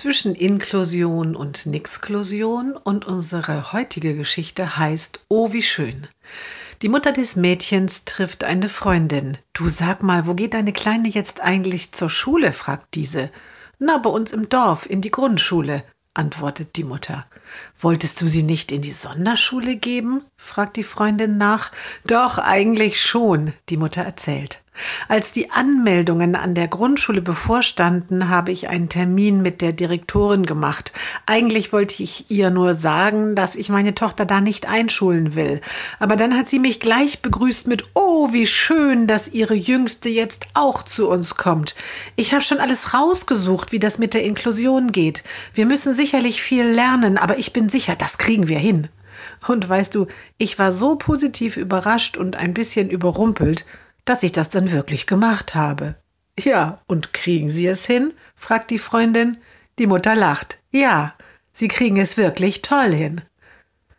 zwischen Inklusion und Nixklusion und unsere heutige Geschichte heißt Oh, wie schön. Die Mutter des Mädchens trifft eine Freundin. Du sag mal, wo geht deine Kleine jetzt eigentlich zur Schule? fragt diese. Na, bei uns im Dorf, in die Grundschule, antwortet die Mutter. Wolltest du sie nicht in die Sonderschule geben? fragt die Freundin nach. Doch, eigentlich schon, die Mutter erzählt. Als die Anmeldungen an der Grundschule bevorstanden, habe ich einen Termin mit der Direktorin gemacht. Eigentlich wollte ich ihr nur sagen, dass ich meine Tochter da nicht einschulen will. Aber dann hat sie mich gleich begrüßt mit Oh, wie schön, dass ihre Jüngste jetzt auch zu uns kommt. Ich habe schon alles rausgesucht, wie das mit der Inklusion geht. Wir müssen sicherlich viel lernen, aber ich bin sicher, das kriegen wir hin. Und weißt du, ich war so positiv überrascht und ein bisschen überrumpelt, dass ich das dann wirklich gemacht habe. Ja, und kriegen Sie es hin? fragt die Freundin. Die Mutter lacht. Ja, Sie kriegen es wirklich toll hin.